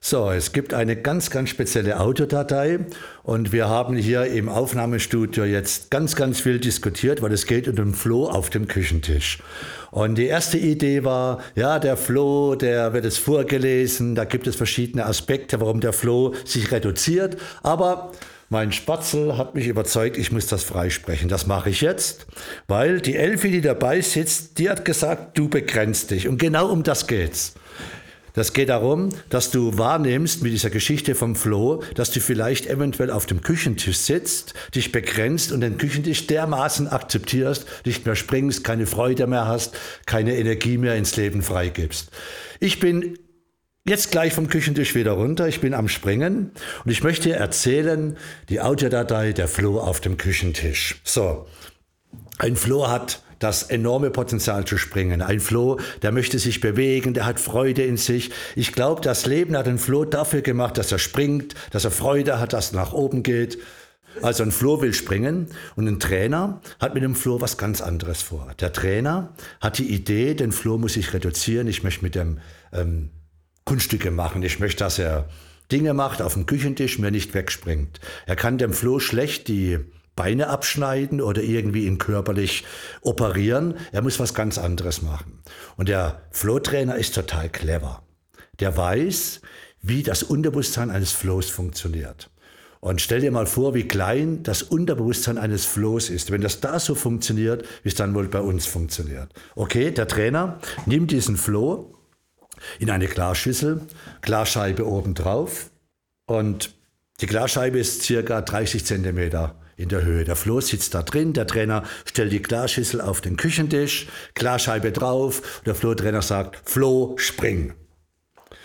So, es gibt eine ganz, ganz spezielle Autodatei und wir haben hier im Aufnahmestudio jetzt ganz, ganz viel diskutiert, weil es geht um den Floh auf dem Küchentisch. Und die erste Idee war, ja, der Floh, der wird es vorgelesen, da gibt es verschiedene Aspekte, warum der Floh sich reduziert, aber mein Spatzel hat mich überzeugt, ich muss das freisprechen. Das mache ich jetzt, weil die Elfi, die dabei sitzt, die hat gesagt, du begrenzt dich. Und genau um das geht's. Das geht darum, dass du wahrnimmst mit dieser Geschichte vom Floh, dass du vielleicht eventuell auf dem Küchentisch sitzt, dich begrenzt und den Küchentisch dermaßen akzeptierst, nicht mehr springst, keine Freude mehr hast, keine Energie mehr ins Leben freigibst. Ich bin Jetzt gleich vom Küchentisch wieder runter. Ich bin am Springen und ich möchte erzählen, die Audiodatei der Floh auf dem Küchentisch. So, ein Floh hat das enorme Potenzial zu springen. Ein Floh, der möchte sich bewegen, der hat Freude in sich. Ich glaube, das Leben hat den Floh dafür gemacht, dass er springt, dass er Freude hat, dass er nach oben geht. Also ein Floh will springen und ein Trainer hat mit dem Floh was ganz anderes vor. Der Trainer hat die Idee, den Floh muss ich reduzieren, ich möchte mit dem ähm, Kunststücke machen, ich möchte, dass er Dinge macht auf dem Küchentisch, mir nicht wegspringt. Er kann dem Floh schlecht die Beine abschneiden oder irgendwie ihn körperlich operieren. Er muss was ganz anderes machen. Und der Flow-Trainer ist total clever. Der weiß, wie das Unterbewusstsein eines Flows funktioniert. Und stell dir mal vor, wie klein das Unterbewusstsein eines Flows ist. Wenn das da so funktioniert, wie es dann wohl bei uns funktioniert. Okay, der Trainer nimmt diesen Flow in eine Glasschüssel, Glasscheibe oben drauf und die Glasscheibe ist circa 30 Zentimeter in der Höhe. Der Floh sitzt da drin, der Trainer stellt die Glasschüssel auf den Küchentisch, Glasscheibe drauf, und der Floh-Trainer sagt, Floh, spring.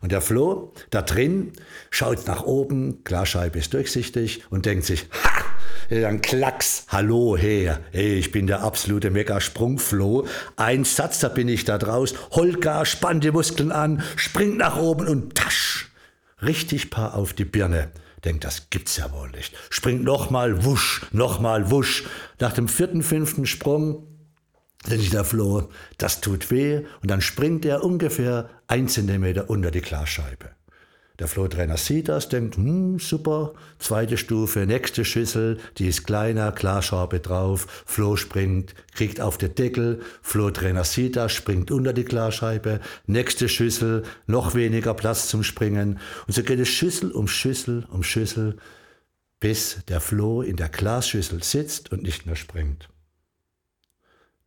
Und der Floh da drin schaut nach oben, Glasscheibe ist durchsichtig und denkt sich, ha, dann Klacks, hallo, her, hey, ich bin der absolute Mega-Sprungfloh. Ein Satz, da bin ich da draus, Holger, spann die Muskeln an, springt nach oben und tasch, richtig paar auf die Birne. Denkt, das gibt's ja wohl nicht. Springt nochmal, wusch, nochmal, wusch. Nach dem vierten, fünften Sprung denkt sich der Floh, das tut weh. Und dann springt er ungefähr ein Zentimeter unter die Glasscheibe. Der Flohtrainer sieht das, denkt, hm, super, zweite Stufe, nächste Schüssel, die ist kleiner, Klarschraube drauf, Floh springt, kriegt auf den Deckel, Flohtrainer sieht das, springt unter die Klarscheibe, nächste Schüssel, noch weniger Platz zum Springen. Und so geht es Schüssel um Schüssel um Schüssel, bis der Floh in der Glasschüssel sitzt und nicht mehr springt.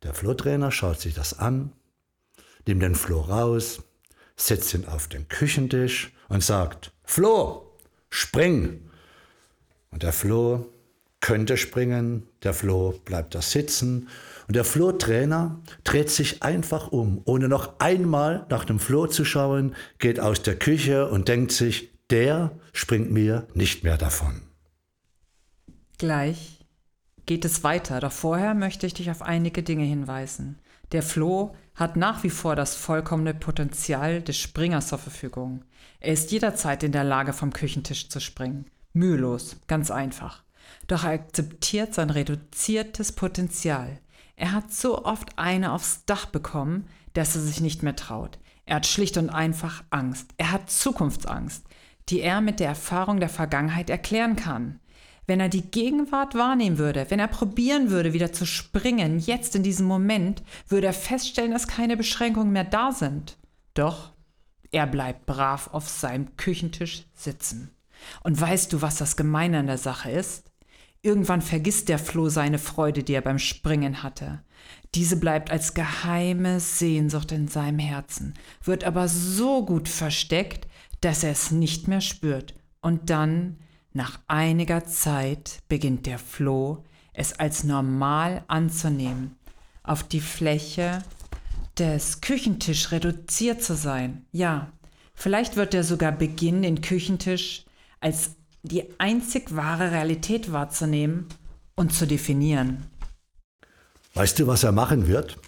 Der Flohtrainer schaut sich das an, nimmt den Floh raus, setzt ihn auf den Küchentisch und sagt, Floh, spring. Und der Floh könnte springen, der Floh bleibt da sitzen und der Floh-Trainer dreht sich einfach um, ohne noch einmal nach dem Floh zu schauen, geht aus der Küche und denkt sich, der springt mir nicht mehr davon. Gleich geht es weiter, doch vorher möchte ich dich auf einige Dinge hinweisen. Der Floh hat nach wie vor das vollkommene Potenzial des Springers zur Verfügung. Er ist jederzeit in der Lage, vom Küchentisch zu springen. Mühelos, ganz einfach. Doch er akzeptiert sein reduziertes Potenzial. Er hat so oft eine aufs Dach bekommen, dass er sich nicht mehr traut. Er hat schlicht und einfach Angst. Er hat Zukunftsangst, die er mit der Erfahrung der Vergangenheit erklären kann. Wenn er die Gegenwart wahrnehmen würde, wenn er probieren würde, wieder zu springen, jetzt in diesem Moment, würde er feststellen, dass keine Beschränkungen mehr da sind. Doch er bleibt brav auf seinem Küchentisch sitzen. Und weißt du, was das Gemeine an der Sache ist? Irgendwann vergisst der Floh seine Freude, die er beim Springen hatte. Diese bleibt als geheime Sehnsucht in seinem Herzen, wird aber so gut versteckt, dass er es nicht mehr spürt. Und dann nach einiger Zeit beginnt der Floh es als normal anzunehmen, auf die Fläche des Küchentisch reduziert zu sein. Ja, vielleicht wird er sogar beginnen, den Küchentisch als die einzig wahre Realität wahrzunehmen und zu definieren. Weißt du, was er machen wird?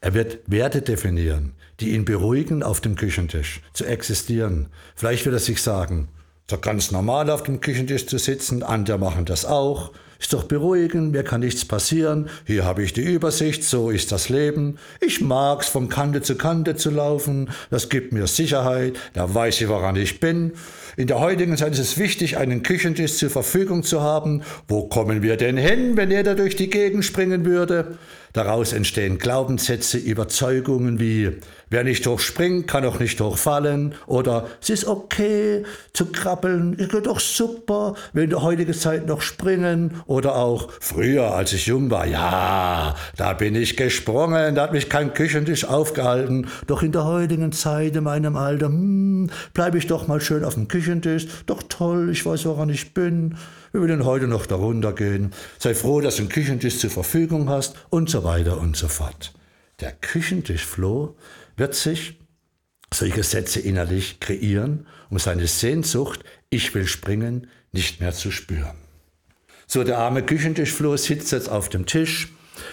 Er wird Werte definieren, die ihn beruhigen, auf dem Küchentisch zu existieren. Vielleicht wird er sich sagen, so ganz normal auf dem Küchentisch zu sitzen, andere machen das auch. ist doch beruhigend, mir kann nichts passieren, hier habe ich die Übersicht, so ist das Leben. Ich mag's, von Kante zu Kante zu laufen, das gibt mir Sicherheit, da weiß ich, woran ich bin. In der heutigen Zeit ist es wichtig, einen Küchentisch zur Verfügung zu haben. Wo kommen wir denn hin, wenn er da durch die Gegend springen würde? Daraus entstehen Glaubenssätze, Überzeugungen wie wer nicht hochspringt, kann auch nicht hochfallen oder es ist okay zu krabbeln, es geht doch super, wenn in der heutigen Zeit noch springen oder auch früher, als ich jung war, ja, da bin ich gesprungen, da hat mich kein Küchentisch aufgehalten, doch in der heutigen Zeit, in meinem Alter, hm, bleibe ich doch mal schön auf dem Küchentisch, doch toll, ich weiß, woran ich bin. Wir würden heute noch darunter gehen. Sei froh, dass du einen Küchentisch zur Verfügung hast und so weiter und so fort. Der Küchentischfloh wird sich solche Sätze innerlich kreieren, um seine Sehnsucht, ich will springen, nicht mehr zu spüren. So, der arme Küchentischfloh sitzt jetzt auf dem Tisch,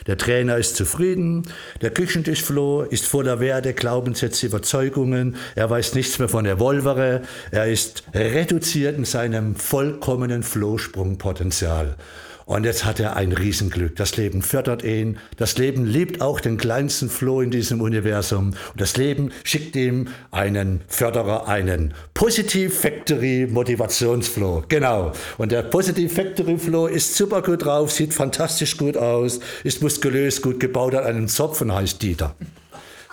der Trainer ist zufrieden, der Küchentischfloh ist voller Werte, Glaubenssätze, Überzeugungen, er weiß nichts mehr von der Wolvere, er ist reduziert in seinem vollkommenen Flohsprungpotenzial. Und jetzt hat er ein Riesenglück. Das Leben fördert ihn. Das Leben liebt auch den kleinsten Floh in diesem Universum. Und das Leben schickt ihm einen Förderer, einen Positive Factory Motivationsfloh. Genau. Und der Positive Factory Flow ist super gut drauf, sieht fantastisch gut aus, ist muskulös, gut gebaut, hat einen Zopf und heißt Dieter.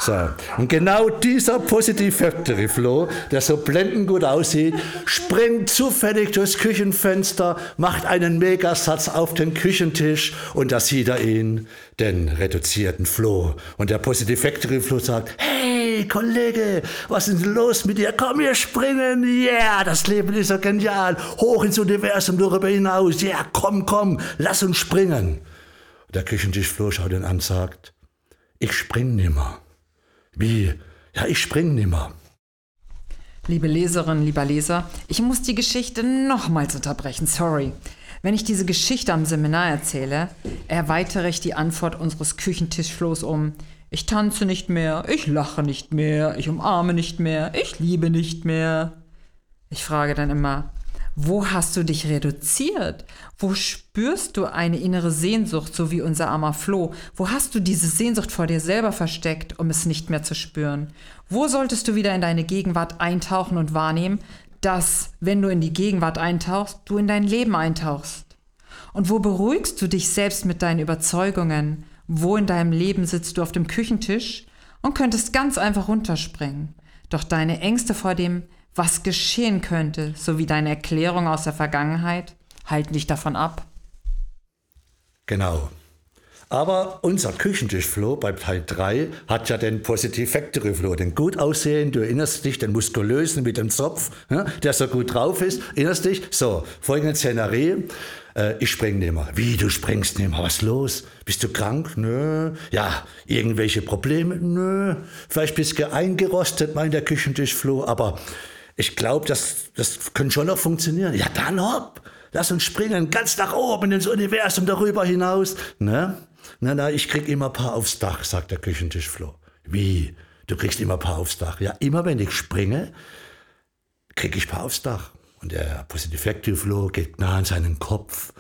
So. Und genau dieser Positive Factory Flow, der so blendend gut aussieht, springt zufällig durchs Küchenfenster, macht einen Megasatz auf den Küchentisch und da sieht er ihn, den reduzierten Flow. Und der Positive Factory Flow sagt, hey Kollege, was ist denn los mit dir? Komm, wir springen. Yeah, das Leben ist so genial. Hoch ins Universum, darüber hinaus. Yeah, komm, komm, lass uns springen. Der Küchentischfloh schaut ihn an und sagt, ich spring nimmer. Wie? Ja, ich spring nimmer. Liebe Leserin, lieber Leser, ich muss die Geschichte nochmals unterbrechen, sorry. Wenn ich diese Geschichte am Seminar erzähle, erweitere ich die Antwort unseres Küchentischflohs um. Ich tanze nicht mehr, ich lache nicht mehr, ich umarme nicht mehr, ich liebe nicht mehr. Ich frage dann immer, wo hast du dich reduziert? Wo spürst du eine innere Sehnsucht, so wie unser armer Floh? Wo hast du diese Sehnsucht vor dir selber versteckt, um es nicht mehr zu spüren? Wo solltest du wieder in deine Gegenwart eintauchen und wahrnehmen, dass, wenn du in die Gegenwart eintauchst, du in dein Leben eintauchst? Und wo beruhigst du dich selbst mit deinen Überzeugungen? Wo in deinem Leben sitzt du auf dem Küchentisch und könntest ganz einfach runterspringen? Doch deine Ängste vor dem was geschehen könnte, sowie deine Erklärung aus der Vergangenheit, halten dich davon ab. Genau. Aber unser Küchentischfloh bei Teil 3 hat ja den Positive Factory Flow, den gut aussehen, du erinnerst dich, den muskulösen mit dem Zopf, der so gut drauf ist, erinnerst dich? So, folgende Szenerie. Äh, ich spring nimmer. Wie, du springst nimmer? Was los? Bist du krank? Nö. Ja, irgendwelche Probleme? Nö. Vielleicht bist du eingerostet, meint der Küchentischfloh, aber ich glaube, das, das könnte schon noch funktionieren. Ja, dann hopp, lass uns springen, ganz nach oben ins Universum, darüber hinaus. Ne? Na, na, ich krieg immer ein paar aufs Dach, sagt der Küchentischfloh. Wie? Du kriegst immer ein paar aufs Dach? Ja, immer wenn ich springe, krieg ich ein paar aufs Dach. Und der Positive Factory Flow geht nah an seinen Kopf,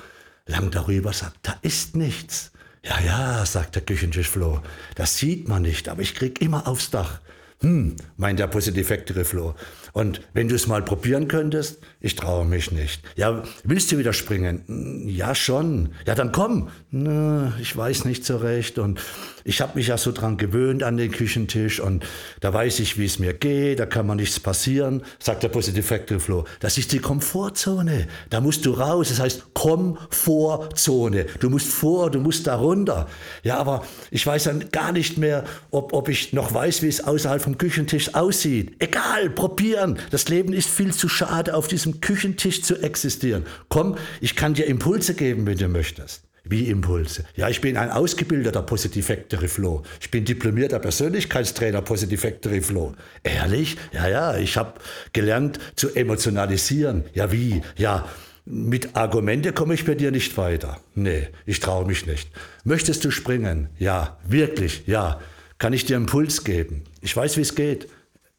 lang darüber, sagt, da ist nichts. Ja, ja, sagt der Küchentischfloh, das sieht man nicht, aber ich krieg immer aufs Dach. Hm, meint der Positive Flow. Und wenn du es mal probieren könntest, ich traue mich nicht. Ja, willst du wieder springen? Hm, ja, schon. Ja, dann komm. Na, ich weiß nicht so recht. Und ich habe mich ja so dran gewöhnt an den Küchentisch und da weiß ich, wie es mir geht, da kann man nichts passieren, sagt der Positive Factory Flow. Das ist die Komfortzone. Da musst du raus. Das heißt Komfortzone. Du musst vor, du musst da runter. Ja, aber ich weiß dann gar nicht mehr, ob, ob ich noch weiß, wie es außerhalb vom Küchentisch aussieht. Egal, probieren. Das Leben ist viel zu schade, auf diesem Küchentisch zu existieren. Komm, ich kann dir Impulse geben, wenn du möchtest. Wie Impulse? Ja, ich bin ein ausgebildeter Positive Factory Flow. Ich bin diplomierter Persönlichkeitstrainer Positive Factory Flow. Ehrlich? Ja, ja, ich habe gelernt zu emotionalisieren. Ja, wie? Ja, mit Argumente komme ich bei dir nicht weiter. Nee, ich traue mich nicht. Möchtest du springen? Ja, wirklich, ja. Kann ich dir einen Impuls geben? Ich weiß, wie es geht.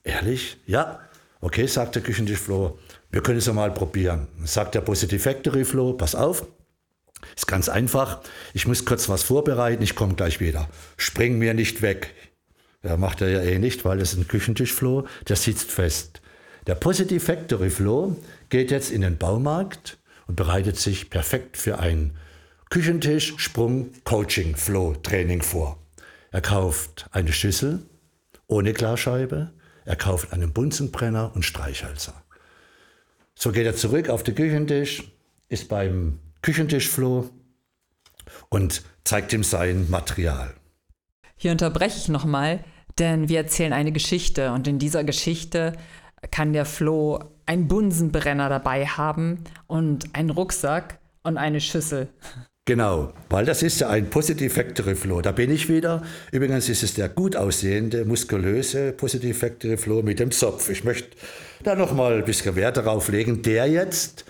Ehrlich? Ja. Okay, sagt der Küchentisch Flo. Wir können es mal probieren. Sagt der Positive Factory Flo, pass auf, Ist ganz einfach. Ich muss kurz was vorbereiten, ich komme gleich wieder. Spring mir nicht weg. Ja, macht er ja eh nicht, weil ist ein Küchentischfloh, der sitzt fest. Der Positive Factory Flow geht jetzt in den Baumarkt und bereitet sich perfekt für ein Küchentisch Sprung Coaching Flow Training vor. Er kauft eine Schüssel ohne Klarscheibe, er kauft einen Bunsenbrenner und Streichhölzer. So geht er zurück auf den Küchentisch, ist beim Küchentischfloh und zeigt ihm sein Material. Hier unterbreche ich nochmal, denn wir erzählen eine Geschichte und in dieser Geschichte kann der Flo einen Bunsenbrenner dabei haben und einen Rucksack und eine Schüssel. Genau, weil das ist ja ein Positive Factory Flow. Da bin ich wieder. Übrigens ist es der gut aussehende, muskulöse Positive Factory Flow mit dem Zopf. Ich möchte da nochmal ein bisschen Wert darauf legen, der jetzt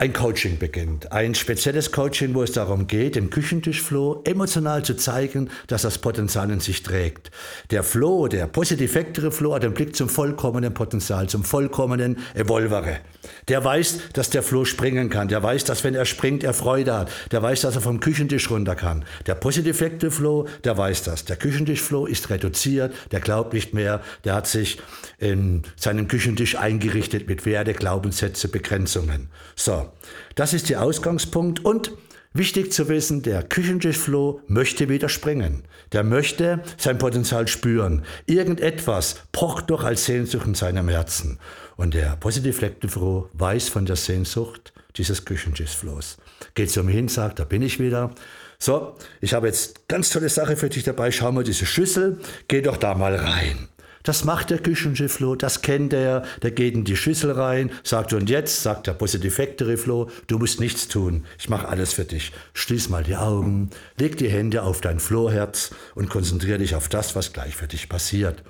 ein Coaching beginnt. Ein spezielles Coaching, wo es darum geht, den Küchentischflow emotional zu zeigen, dass das Potenzial in sich trägt. Der Flow, der Positive Factory Flow hat den Blick zum vollkommenen Potenzial, zum vollkommenen Evolvere. Der weiß, dass der Flow springen kann. Der weiß, dass wenn er springt, er Freude hat. Der weiß, dass er vom Küchentisch runter kann. Der Positive Factory Flow, der weiß das. Der Küchentischflow ist reduziert, der glaubt nicht mehr, der hat sich in seinem Küchentisch eingerichtet mit Werte, Glaubenssätze, Begrenzungen. So, das ist der Ausgangspunkt und Wichtig zu wissen, der Küchentischfloh möchte wieder springen. Der möchte sein Potenzial spüren. Irgendetwas pocht doch als Sehnsucht in seinem Herzen. Und der Positive Lectefloh weiß von der Sehnsucht dieses Küchentischflohs. Geht zu mir hin, sagt, da bin ich wieder. So, ich habe jetzt ganz tolle Sache für dich dabei. Schau mal diese Schüssel. Geh doch da mal rein. Das macht der Küchenschifflo, das kennt er, der geht in die Schüssel rein, sagt und jetzt, sagt der Positive Factory Flo, du musst nichts tun, ich mache alles für dich. Schließ mal die Augen, leg die Hände auf dein Flohherz und konzentriere dich auf das, was gleich für dich passiert.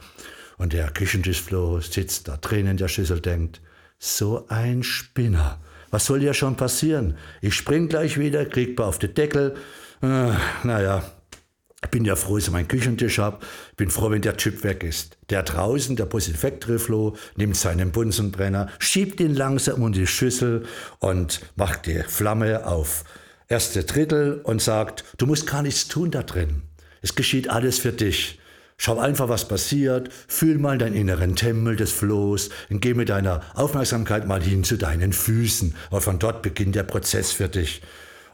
Und der Küchentischflo sitzt da drin in der Schüssel, denkt, so ein Spinner. Was soll ja schon passieren? Ich spring gleich wieder, krieg auf den Deckel. Äh, naja, ich bin ja froh, dass ich meinen Küchentisch habe. Ich bin froh, wenn der Typ weg ist. Der draußen, der Flow, nimmt seinen Bunsenbrenner, schiebt ihn langsam in die Schüssel und macht die Flamme auf erste Drittel und sagt, du musst gar nichts tun da drin. Es geschieht alles für dich. Schau einfach, was passiert, fühl mal deinen inneren Tempel des Flohs und geh mit deiner Aufmerksamkeit mal hin zu deinen Füßen, weil von dort beginnt der Prozess für dich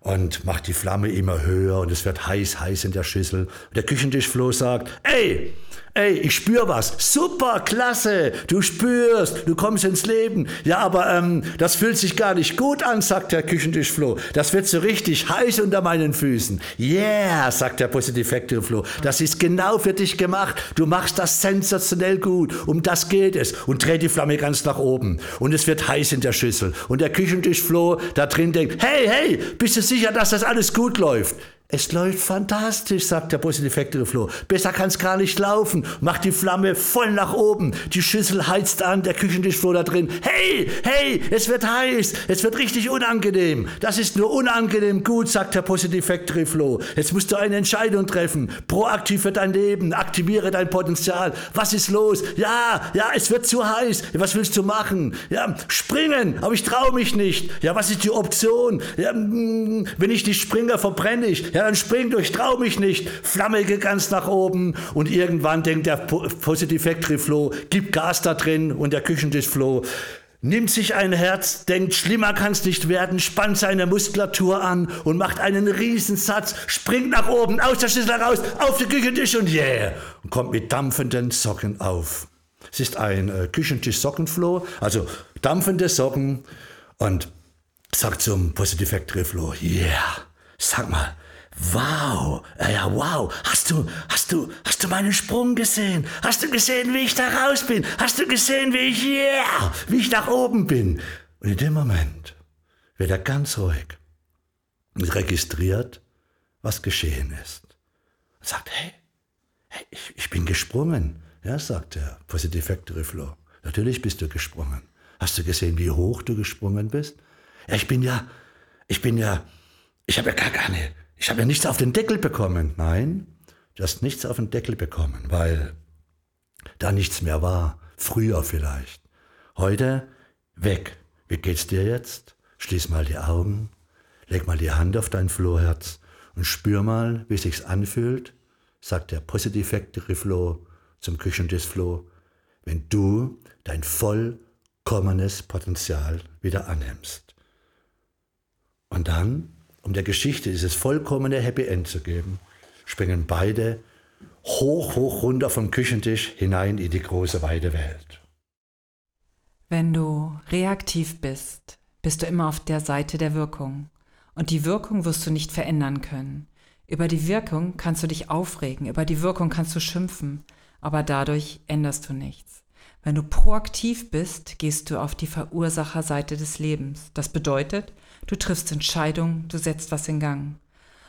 und macht die Flamme immer höher und es wird heiß, heiß in der Schüssel. Und der Küchentischfloh sagt, ey, Ey, ich spür was. Super, klasse. Du spürst, du kommst ins Leben. Ja, aber ähm, das fühlt sich gar nicht gut an, sagt der Küchentischfloh. Das wird so richtig heiß unter meinen Füßen. Yeah, sagt der Positive Factory Flow. Das ist genau für dich gemacht. Du machst das sensationell gut. Um das geht es. Und dreht die Flamme ganz nach oben. Und es wird heiß in der Schüssel. Und der Küchentischfloh da drin denkt, hey, hey, bist du sicher, dass das alles gut läuft? Es läuft fantastisch, sagt der Positive Factory Flow. Besser kann es gar nicht laufen. Macht die Flamme voll nach oben. Die Schüssel heizt an, der Küchentischfloh da drin. Hey, hey, es wird heiß. Es wird richtig unangenehm. Das ist nur unangenehm gut, sagt der Positive Factory Flow. Jetzt musst du eine Entscheidung treffen. Proaktiv für dein Leben. Aktiviere dein Potenzial. Was ist los? Ja, ja, es wird zu heiß. Was willst du machen? Ja, springen. Aber ich traue mich nicht. Ja, was ist die Option? Ja, mm, wenn ich nicht springe, verbrenne ich. Ja, dann spring durch, trau mich nicht. Flamme geht ganz nach oben und irgendwann denkt der Positive Factory Flow, gibt Gas da drin und der Küchentisch Flow nimmt sich ein Herz, denkt, schlimmer kann's nicht werden, spannt seine Muskulatur an und macht einen Riesensatz, springt nach oben, aus der Schüssel raus, auf den Küchentisch und yeah, und kommt mit dampfenden Socken auf. Es ist ein äh, Küchentisch-Sockenflow, also dampfende Socken und sagt zum Positive Factory Flow, yeah, sag mal, Wow, ja, wow. Hast du, hast du, hast du meinen Sprung gesehen? Hast du gesehen, wie ich da raus bin? Hast du gesehen, wie ich, yeah, wie ich nach oben bin? Und in dem Moment wird er ganz ruhig und registriert, was geschehen ist. Und sagt, hey, hey ich, ich bin gesprungen. Ja, sagt der Positive Factory Flow. Natürlich bist du gesprungen. Hast du gesehen, wie hoch du gesprungen bist? Ja, ich bin ja, ich bin ja, ich habe ja gar keine ich habe ja nichts auf den Deckel bekommen. Nein, du hast nichts auf den Deckel bekommen, weil da nichts mehr war. Früher vielleicht. Heute weg. Wie geht's dir jetzt? Schließ mal die Augen. Leg mal die Hand auf dein Flohherz und spür mal, wie sich's anfühlt, sagt der Positive Factory Flow zum Küchentisch Flow, wenn du dein vollkommenes Potenzial wieder annimmst. Und dann, um der Geschichte dieses vollkommene Happy End zu geben, springen beide hoch, hoch runter vom Küchentisch hinein in die große weite Welt. Wenn du reaktiv bist, bist du immer auf der Seite der Wirkung. Und die Wirkung wirst du nicht verändern können. Über die Wirkung kannst du dich aufregen, über die Wirkung kannst du schimpfen, aber dadurch änderst du nichts. Wenn du proaktiv bist, gehst du auf die Verursacherseite des Lebens. Das bedeutet, du triffst Entscheidungen, du setzt was in Gang.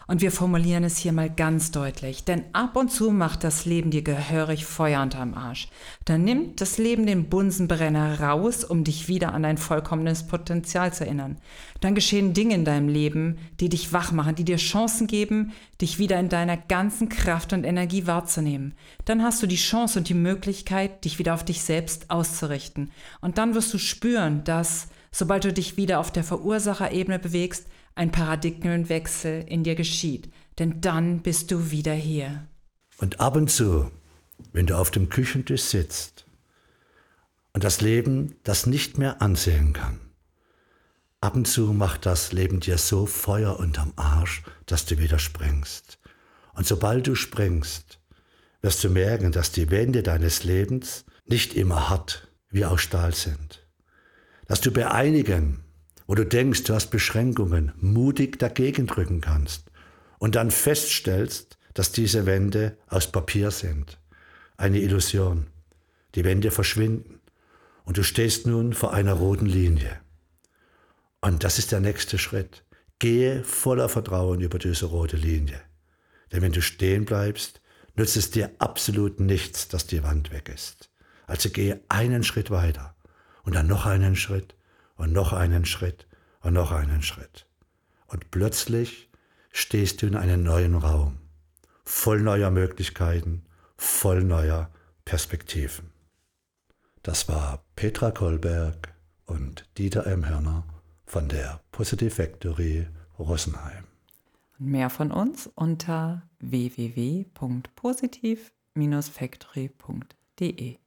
Und wir formulieren es hier mal ganz deutlich, denn ab und zu macht das Leben dir gehörig Feuer unterm Arsch. Dann nimmt das Leben den Bunsenbrenner raus, um dich wieder an dein vollkommenes Potenzial zu erinnern. Dann geschehen Dinge in deinem Leben, die dich wach machen, die dir Chancen geben, dich wieder in deiner ganzen Kraft und Energie wahrzunehmen. Dann hast du die Chance und die Möglichkeit, dich wieder auf dich selbst auszurichten. Und dann wirst du spüren, dass, sobald du dich wieder auf der Verursacherebene bewegst, ein Paradigmenwechsel in dir geschieht, denn dann bist du wieder hier. Und ab und zu, wenn du auf dem Küchentisch sitzt und das Leben das nicht mehr ansehen kann, ab und zu macht das Leben dir so Feuer unterm Arsch, dass du wieder springst. Und sobald du springst, wirst du merken, dass die Wände deines Lebens nicht immer hart wie aus Stahl sind. Dass du bei einigen wo du denkst, du hast Beschränkungen, mutig dagegen drücken kannst und dann feststellst, dass diese Wände aus Papier sind. Eine Illusion. Die Wände verschwinden und du stehst nun vor einer roten Linie. Und das ist der nächste Schritt. Gehe voller Vertrauen über diese rote Linie. Denn wenn du stehen bleibst, nützt es dir absolut nichts, dass die Wand weg ist. Also gehe einen Schritt weiter und dann noch einen Schritt und noch einen Schritt und noch einen Schritt. Und plötzlich stehst du in einem neuen Raum, voll neuer Möglichkeiten, voll neuer Perspektiven. Das war Petra Kolberg und Dieter M. Hörner von der Positive Factory Rosenheim. Mehr von uns unter www.positiv-factory.de